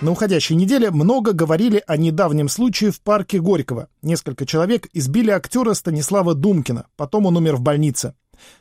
На уходящей неделе много говорили о недавнем случае в парке Горького. Несколько человек избили актера Станислава Думкина, потом он умер в больнице.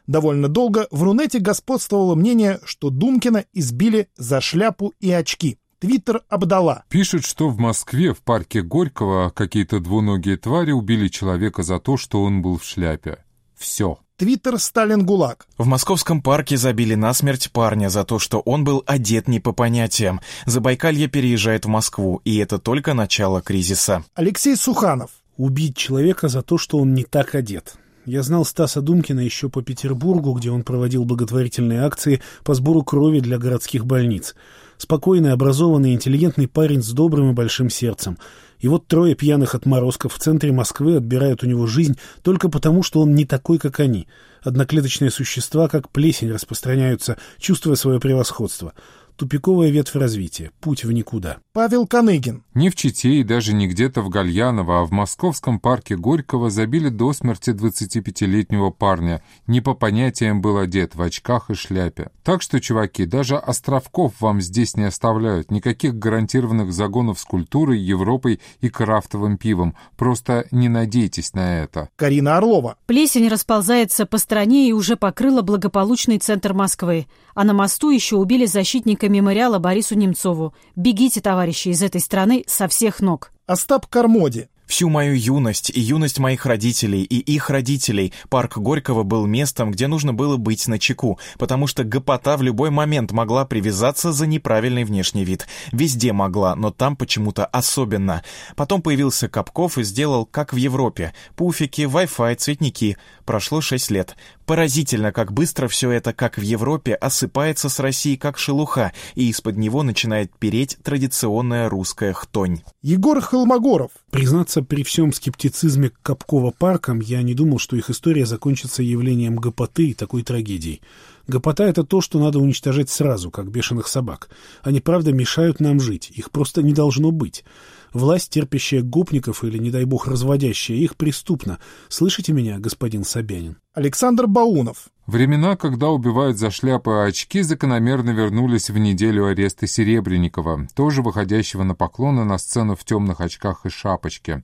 Довольно долго в Рунете господствовало мнение, что Думкина избили за шляпу и очки. Твиттер обдала. Пишет, что в Москве в парке Горького какие-то двуногие твари убили человека за то, что он был в шляпе. Все. Твиттер Сталин ГУЛАГ. В московском парке забили насмерть парня за то, что он был одет не по понятиям. Забайкалье переезжает в Москву, и это только начало кризиса. Алексей Суханов. Убить человека за то, что он не так одет. Я знал Стаса Думкина еще по Петербургу, где он проводил благотворительные акции по сбору крови для городских больниц. Спокойный, образованный, интеллигентный парень с добрым и большим сердцем. И вот трое пьяных отморозков в центре Москвы отбирают у него жизнь только потому, что он не такой, как они. Одноклеточные существа, как плесень, распространяются, чувствуя свое превосходство. Тупиковая ветвь развития. Путь в никуда. Павел Коныгин. Не в Чите и даже не где-то в Гальяново, а в московском парке Горького забили до смерти 25-летнего парня. Не по понятиям был одет, в очках и шляпе. Так что, чуваки, даже островков вам здесь не оставляют. Никаких гарантированных загонов с культурой, Европой и крафтовым пивом. Просто не надейтесь на это. Карина Орлова. Плесень расползается по стране и уже покрыла благополучный центр Москвы. А на мосту еще убили защитника мемориала Борису Немцову. Бегите, товарищи, из этой страны со всех ног. Остап Кармоди. Всю мою юность и юность моих родителей и их родителей парк Горького был местом, где нужно было быть на чеку, потому что гопота в любой момент могла привязаться за неправильный внешний вид. Везде могла, но там почему-то особенно. Потом появился Капков и сделал, как в Европе. Пуфики, Wi-Fi, цветники. Прошло шесть лет. Поразительно, как быстро все это, как в Европе, осыпается с России как шелуха, и из-под него начинает переть традиционная русская хтонь. Егор Холмогоров. Признаться, при всем скептицизме к Капкова паркам, я не думал, что их история закончится явлением гопоты и такой трагедией. Гопота — это то, что надо уничтожать сразу, как бешеных собак. Они, правда, мешают нам жить. Их просто не должно быть. Власть, терпящая гопников или, не дай бог, разводящая их, преступна. Слышите меня, господин Собянин? Александр Баунов. Времена, когда убивают за шляпы и очки, закономерно вернулись в неделю ареста Серебренникова, тоже выходящего на поклоны на сцену в темных очках и шапочке.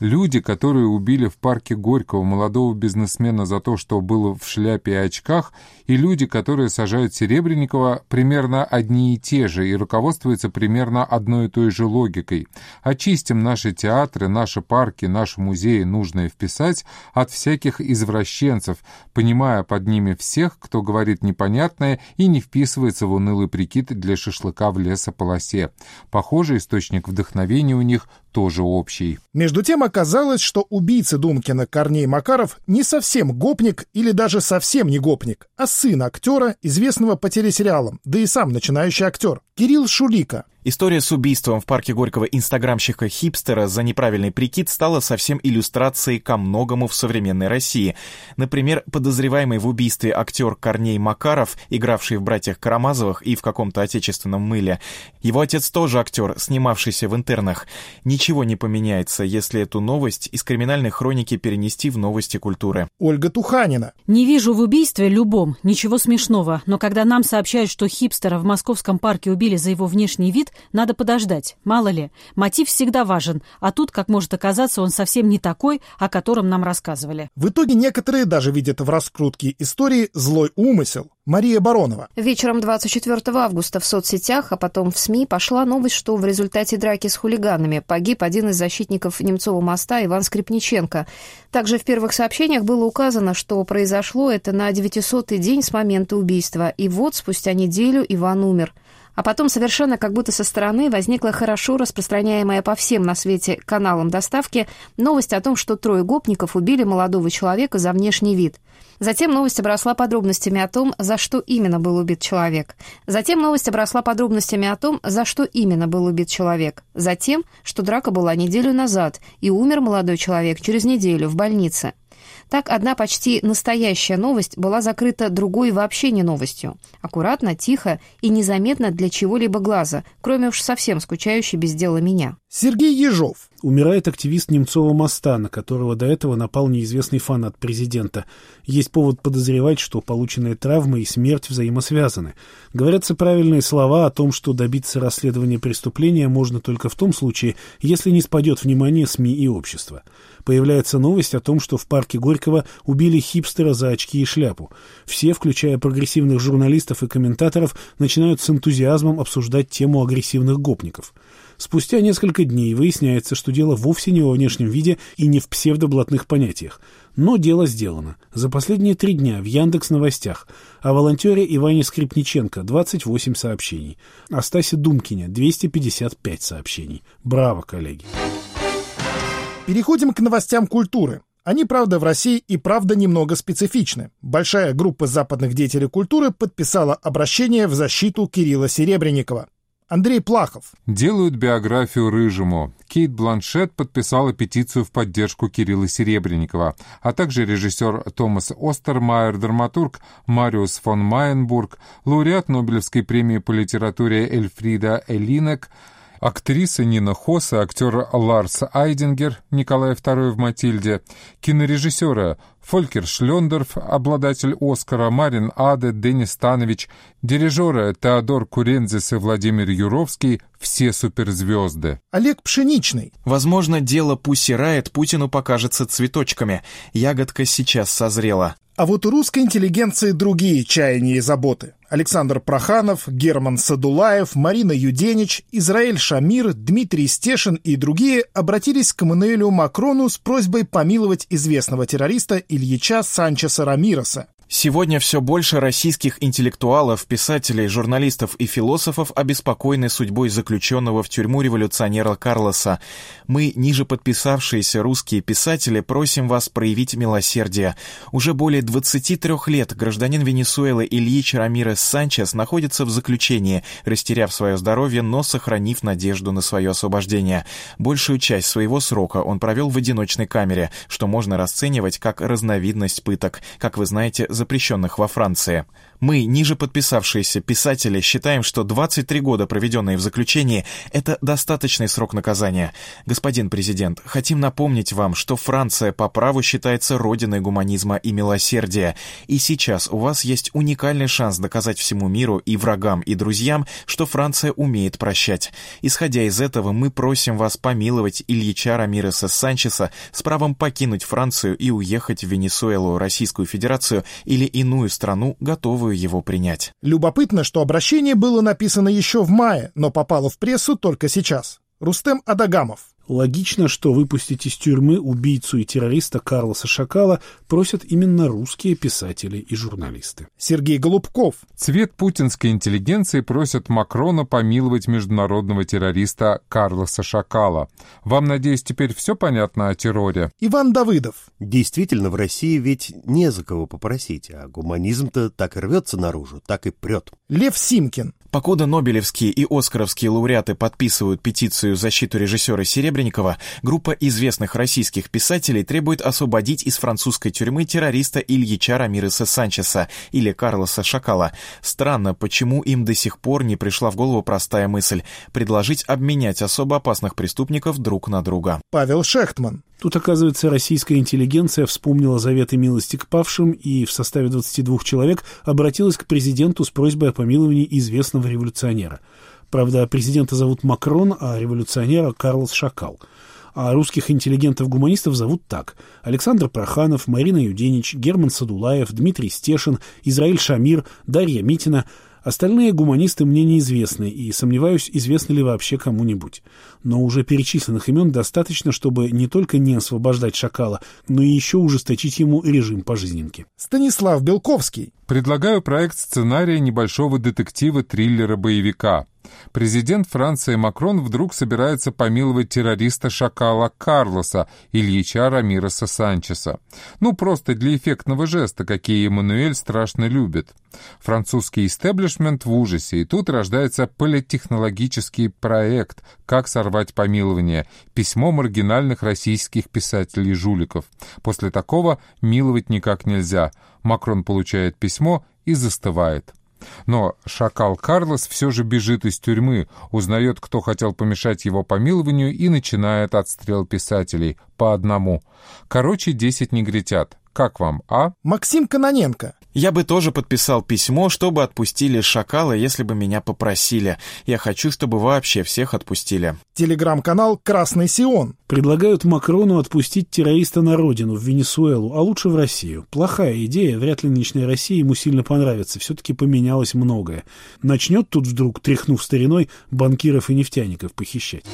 Люди, которые убили в парке Горького молодого бизнесмена за то, что был в шляпе и очках, и люди, которые сажают Серебренникова, примерно одни и те же, и руководствуются примерно одной и той же логикой. Очистим наши театры, наши парки, наши музеи, нужно вписать от всяких извращенцев, понимая под ними всех, кто говорит непонятное и не вписывается в унылый прикид для шашлыка в лесополосе. Похоже, источник вдохновения у них тоже общий. Между тем оказалось, что убийца Думкина Корней Макаров не совсем гопник или даже совсем не гопник, а сын актера, известного по телесериалам, да и сам начинающий актер, Кирилл Шулика. История с убийством в парке Горького инстаграмщика-хипстера за неправильный прикид стала совсем иллюстрацией ко многому в современной России. Например, подозреваемый в убийстве актер Корней Макаров, игравший в «Братьях Карамазовых» и в каком-то отечественном мыле. Его отец тоже актер, снимавшийся в интернах. Ничего не поменяется, если эту новость из криминальной хроники перенести в новости культуры. Ольга Туханина. Не вижу в убийстве любом ничего смешного, но когда нам сообщают, что хипстера в московском парке убили за его внешний вид, надо подождать, мало ли. Мотив всегда важен, а тут, как может оказаться, он совсем не такой, о котором нам рассказывали. В итоге некоторые даже видят в раскрутке истории злой умысел. Мария Баронова. Вечером 24 августа в соцсетях, а потом в СМИ пошла новость, что в результате драки с хулиганами погиб один из защитников Немцова моста Иван Скрипниченко. Также в первых сообщениях было указано, что произошло это на 900-й день с момента убийства, и вот спустя неделю Иван умер. А потом совершенно как будто со стороны возникла хорошо распространяемая по всем на свете каналам доставки новость о том, что трое гопников убили молодого человека за внешний вид. Затем новость обросла подробностями о том, за что именно был убит человек. Затем новость обросла подробностями о том, за что именно был убит человек. Затем, что драка была неделю назад, и умер молодой человек через неделю в больнице. Так одна почти настоящая новость была закрыта другой вообще не новостью. Аккуратно, тихо и незаметно для чего-либо глаза, кроме уж совсем скучающей без дела меня. Сергей Ежов. Умирает активист Немцова моста, на которого до этого напал неизвестный фанат президента. Есть повод подозревать, что полученные травмы и смерть взаимосвязаны. Говорятся правильные слова о том, что добиться расследования преступления можно только в том случае, если не спадет внимание СМИ и общества. Появляется новость о том, что в парке Горького убили хипстера за очки и шляпу. Все, включая прогрессивных журналистов и комментаторов, начинают с энтузиазмом обсуждать тему агрессивных гопников. Спустя несколько дней выясняется, что дело вовсе не во внешнем виде и не в псевдоблатных понятиях. Но дело сделано. За последние три дня в Яндекс новостях о волонтере Иване Скрипниченко 28 сообщений, о Стасе Думкине 255 сообщений. Браво, коллеги! Переходим к новостям культуры. Они, правда, в России и правда немного специфичны. Большая группа западных деятелей культуры подписала обращение в защиту Кирилла Серебренникова. Андрей Плахов. Делают биографию Рыжему. Кейт Бланшет подписала петицию в поддержку Кирилла Серебренникова, а также режиссер Томас Остермайер, драматург Мариус фон Майенбург, лауреат Нобелевской премии по литературе Эльфрида Элинек, актриса Нина Хосса, актер Ларс Айдингер, Николай II в «Матильде», кинорежиссеры Фолькер Шлендорф, обладатель Оскара, Марин Аде, Денис Станович, дирижеры Теодор Курензис и Владимир Юровский – все суперзвезды. Олег Пшеничный. Возможно, дело Пусси Райт Путину покажется цветочками. Ягодка сейчас созрела. А вот у русской интеллигенции другие чаяния и заботы. Александр Проханов, Герман Садулаев, Марина Юденич, Израиль Шамир, Дмитрий Стешин и другие обратились к Эммануэлю Макрону с просьбой помиловать известного террориста Ильича Санчеса Рамироса. Сегодня все больше российских интеллектуалов, писателей, журналистов и философов обеспокоены судьбой заключенного в тюрьму революционера Карлоса. Мы, ниже подписавшиеся русские писатели, просим вас проявить милосердие. Уже более 23 лет гражданин Венесуэлы Ильич Рамирес Санчес находится в заключении, растеряв свое здоровье, но сохранив надежду на свое освобождение. Большую часть своего срока он провел в одиночной камере, что можно расценивать как разновидность пыток. Как вы знаете, запрещенных во Франции. Мы, ниже подписавшиеся писатели, считаем, что 23 года, проведенные в заключении, это достаточный срок наказания. Господин президент, хотим напомнить вам, что Франция по праву считается родиной гуманизма и милосердия, и сейчас у вас есть уникальный шанс доказать всему миру и врагам, и друзьям, что Франция умеет прощать. Исходя из этого, мы просим вас помиловать Ильича Рамиреса Санчеса с правом покинуть Францию и уехать в Венесуэлу, Российскую Федерацию или иную страну, готовую готовы его принять. Любопытно, что обращение было написано еще в мае, но попало в прессу только сейчас. Рустем Адагамов. Логично, что выпустить из тюрьмы убийцу и террориста Карлоса Шакала просят именно русские писатели и журналисты. Сергей Голубков. Цвет путинской интеллигенции просят Макрона помиловать международного террориста Карлоса Шакала. Вам, надеюсь, теперь все понятно о терроре? Иван Давыдов. Действительно, в России ведь не за кого попросить, а гуманизм-то так и рвется наружу, так и прет. Лев Симкин. Покуда Нобелевские и Оскаровские лауреаты подписывают петицию в защиту режиссера Серебренникова, группа известных российских писателей требует освободить из французской тюрьмы террориста Ильича Рамиреса Санчеса или Карлоса Шакала. Странно, почему им до сих пор не пришла в голову простая мысль – предложить обменять особо опасных преступников друг на друга. Павел Шехтман. Тут, оказывается, российская интеллигенция вспомнила заветы милости к павшим и в составе 22 человек обратилась к президенту с просьбой о помиловании известного революционера. Правда, президента зовут Макрон, а революционера Карлос Шакал. А русских интеллигентов-гуманистов зовут так. Александр Проханов, Марина Юденич, Герман Садулаев, Дмитрий Стешин, Израиль Шамир, Дарья Митина – Остальные гуманисты мне неизвестны, и сомневаюсь, известны ли вообще кому-нибудь. Но уже перечисленных имен достаточно, чтобы не только не освобождать шакала, но и еще ужесточить ему режим пожизненки. Станислав Белковский. Предлагаю проект сценария небольшого детектива-триллера-боевика. Президент Франции Макрон вдруг собирается помиловать террориста-шакала Карлоса Ильича Рамироса Санчеса. Ну, просто для эффектного жеста, какие Эммануэль страшно любит. Французский истеблишмент в ужасе, и тут рождается политехнологический проект «Как сорвать помилование» — письмо маргинальных российских писателей-жуликов. После такого миловать никак нельзя. Макрон получает письмо и застывает. Но шакал Карлос все же бежит из тюрьмы, узнает, кто хотел помешать его помилованию и начинает отстрел писателей по одному. Короче, десять негритят. Как вам, а? Максим Каноненко. Я бы тоже подписал письмо, чтобы отпустили шакала, если бы меня попросили. Я хочу, чтобы вообще всех отпустили. Телеграм-канал «Красный Сион». Предлагают Макрону отпустить террориста на родину, в Венесуэлу, а лучше в Россию. Плохая идея, вряд ли нынешняя Россия ему сильно понравится. Все-таки поменялось многое. Начнет тут вдруг, тряхнув стариной, банкиров и нефтяников похищать.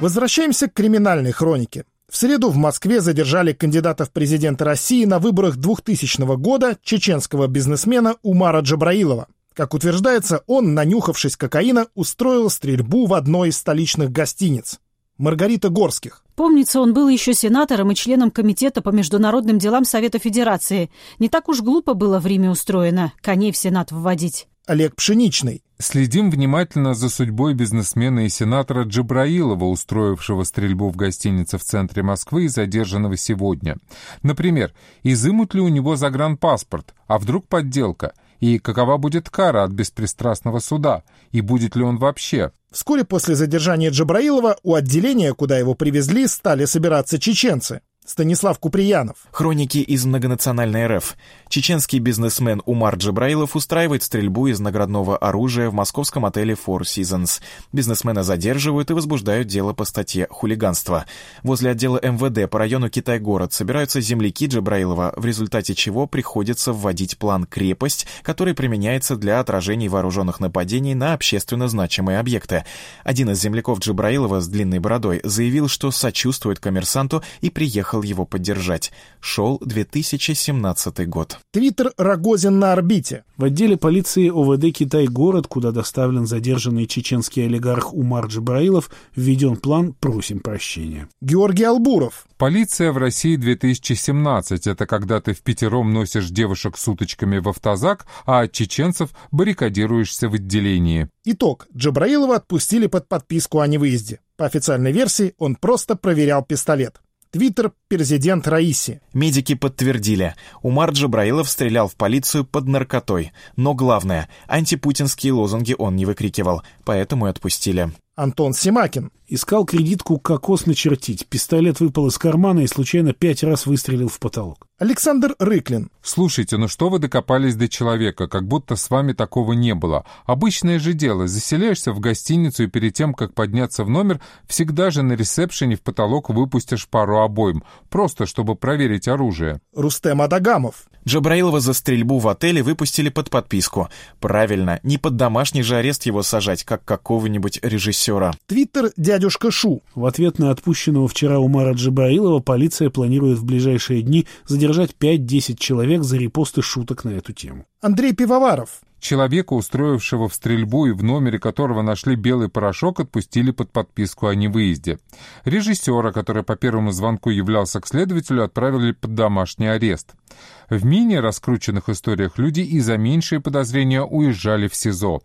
Возвращаемся к криминальной хронике. В среду в Москве задержали кандидата в президенты России на выборах 2000 года чеченского бизнесмена Умара Джабраилова. Как утверждается, он, нанюхавшись кокаина, устроил стрельбу в одной из столичных гостиниц. Маргарита Горских. Помнится, он был еще сенатором и членом Комитета по международным делам Совета Федерации. Не так уж глупо было в Риме устроено коней в Сенат вводить. Олег Пшеничный. Следим внимательно за судьбой бизнесмена и сенатора Джабраилова, устроившего стрельбу в гостинице в центре Москвы и задержанного сегодня. Например, изымут ли у него загранпаспорт, а вдруг подделка? И какова будет кара от беспристрастного суда? И будет ли он вообще? Вскоре после задержания Джабраилова у отделения, куда его привезли, стали собираться чеченцы. Станислав Куприянов. Хроники из многонациональной РФ. Чеченский бизнесмен Умар Джабраилов устраивает стрельбу из наградного оружия в московском отеле Four Seasons. Бизнесмена задерживают и возбуждают дело по статье «Хулиганство». Возле отдела МВД по району Китай-город собираются земляки Джабраилова, в результате чего приходится вводить план «Крепость», который применяется для отражений вооруженных нападений на общественно значимые объекты. Один из земляков Джабраилова с длинной бородой заявил, что сочувствует коммерсанту и приехал его поддержать. Шел 2017 год. Твиттер Рогозин на орбите. В отделе полиции ОВД «Китай-город», куда доставлен задержанный чеченский олигарх Умар Джабраилов, введен план «Просим прощения». Георгий Албуров. Полиция в России 2017 — это когда ты в пятером носишь девушек с уточками в автозак, а от чеченцев баррикадируешься в отделении. Итог. Джабраилова отпустили под подписку о невыезде. По официальной версии он просто проверял пистолет. Твиттер президент Раиси. Медики подтвердили, Умар Джабраилов стрелял в полицию под наркотой. Но главное, антипутинские лозунги он не выкрикивал, поэтому и отпустили. Антон Симакин. Искал кредитку кокос начертить. Пистолет выпал из кармана и случайно пять раз выстрелил в потолок. Александр Рыклин. Слушайте, ну что вы докопались до человека, как будто с вами такого не было. Обычное же дело, заселяешься в гостиницу и перед тем, как подняться в номер, всегда же на ресепшене в потолок выпустишь пару обоим, просто чтобы проверить оружие. Рустем Адагамов. Джабраилова за стрельбу в отеле выпустили под подписку. Правильно, не под домашний же арест его сажать, как какого-нибудь режиссера. Твиттер дядюшка Шу. В ответ на отпущенного вчера Умара Джабраилова полиция планирует в ближайшие дни задержать 5-10 человек за репосты шуток на эту тему. Андрей Пивоваров. Человека, устроившего в стрельбу и в номере которого нашли белый порошок, отпустили под подписку о невыезде. Режиссера, который по первому звонку являлся к следователю, отправили под домашний арест. В менее раскрученных историях люди и за меньшие подозрения уезжали в СИЗО.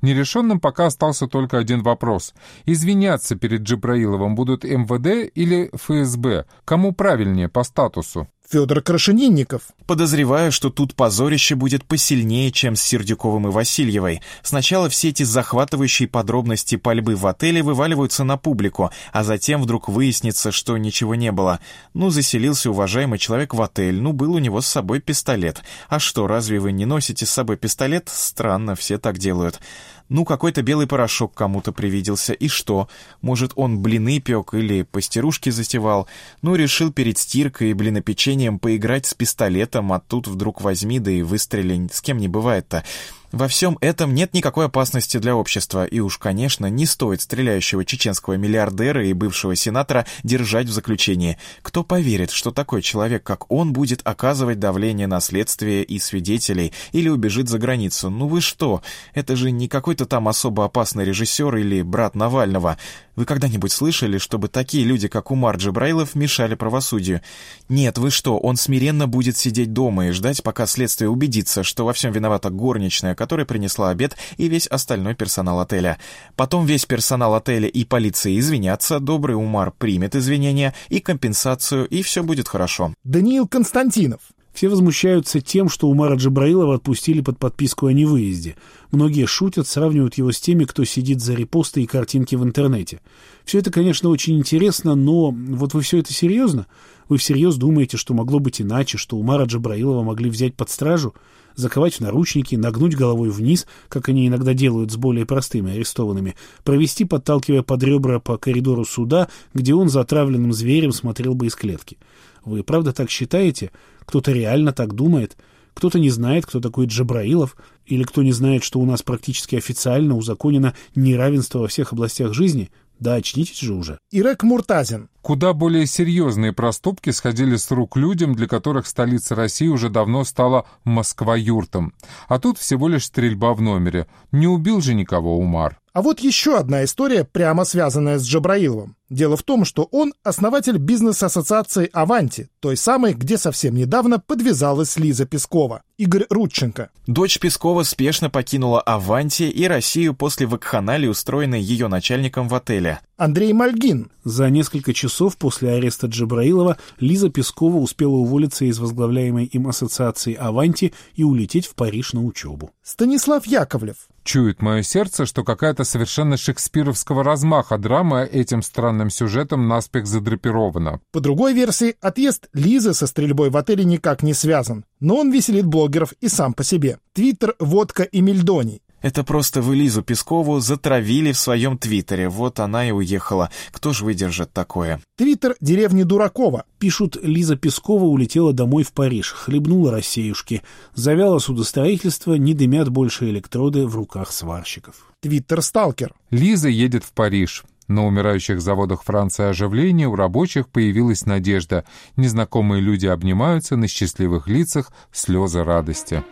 Нерешенным пока остался только один вопрос. Извиняться перед Джабраиловым будут МВД или ФСБ? Кому правильнее по статусу? Федор Крашенинников. Подозреваю, что тут позорище будет посильнее, чем с Сердюковым и Васильевой. Сначала все эти захватывающие подробности пальбы в отеле вываливаются на публику, а затем вдруг выяснится, что ничего не было. Ну, заселился уважаемый человек в отель, ну, был у него с собой пистолет. А что, разве вы не носите с собой пистолет? Странно, все так делают. Ну, какой-то белый порошок кому-то привиделся. И что? Может, он блины пек или пастерушки затевал? Ну, решил перед стиркой и блинопечением поиграть с пистолетом, а тут вдруг возьми, да и выстрели. С кем не бывает-то. Во всем этом нет никакой опасности для общества, и уж, конечно, не стоит стреляющего чеченского миллиардера и бывшего сенатора держать в заключении. Кто поверит, что такой человек, как он, будет оказывать давление на следствие и свидетелей или убежит за границу? Ну вы что? Это же не какой-то там особо опасный режиссер или брат Навального. Вы когда-нибудь слышали, чтобы такие люди, как Умар Джабраилов, мешали правосудию? Нет, вы что, он смиренно будет сидеть дома и ждать, пока следствие убедится, что во всем виновата горничная, которая принесла обед, и весь остальной персонал отеля. Потом весь персонал отеля и полиция извинятся, добрый Умар примет извинения и компенсацию, и все будет хорошо. Даниил Константинов. Все возмущаются тем, что Умара Джабраилова отпустили под подписку о невыезде. Многие шутят, сравнивают его с теми, кто сидит за репосты и картинки в интернете. Все это, конечно, очень интересно, но вот вы все это серьезно? Вы всерьез думаете, что могло быть иначе, что Умара Джабраилова могли взять под стражу, заковать в наручники, нагнуть головой вниз, как они иногда делают с более простыми арестованными, провести, подталкивая под ребра по коридору суда, где он за отравленным зверем смотрел бы из клетки? Вы правда так считаете? Кто-то реально так думает? Кто-то не знает, кто такой Джабраилов, или кто не знает, что у нас практически официально узаконено неравенство во всех областях жизни? Да очнитесь же уже. Ирек Муртазин. Куда более серьезные проступки сходили с рук людям, для которых столица России уже давно стала Москва-юртом. А тут всего лишь стрельба в номере. Не убил же никого Умар. А вот еще одна история, прямо связанная с Джабраиловым. Дело в том, что он основатель бизнес-ассоциации «Аванти», той самой, где совсем недавно подвязалась Лиза Пескова. Игорь Рудченко. Дочь Пескова спешно покинула «Аванти» и Россию после вакханалии, устроенной ее начальником в отеле. Андрей Мальгин. За несколько часов после ареста Джабраилова Лиза Пескова успела уволиться из возглавляемой им ассоциации «Аванти» и улететь в Париж на учебу. Станислав Яковлев. Чует мое сердце, что какая-то совершенно шекспировского размаха драма этим странным сюжетом наспех задрапирована. По другой версии, отъезд Лизы со стрельбой в отеле никак не связан. Но он веселит блогеров и сам по себе. Твиттер, водка и мельдоний. Это просто вы Лизу Пескову затравили в своем твиттере. Вот она и уехала. Кто же выдержит такое? Твиттер деревни Дуракова. Пишут, Лиза Пескова улетела домой в Париж, хлебнула рассеюшки. Завяло судостроительство, не дымят больше электроды в руках сварщиков. Твиттер Сталкер. Лиза едет в Париж. На умирающих заводах Франции оживление, у рабочих появилась надежда. Незнакомые люди обнимаются, на счастливых лицах слезы радости.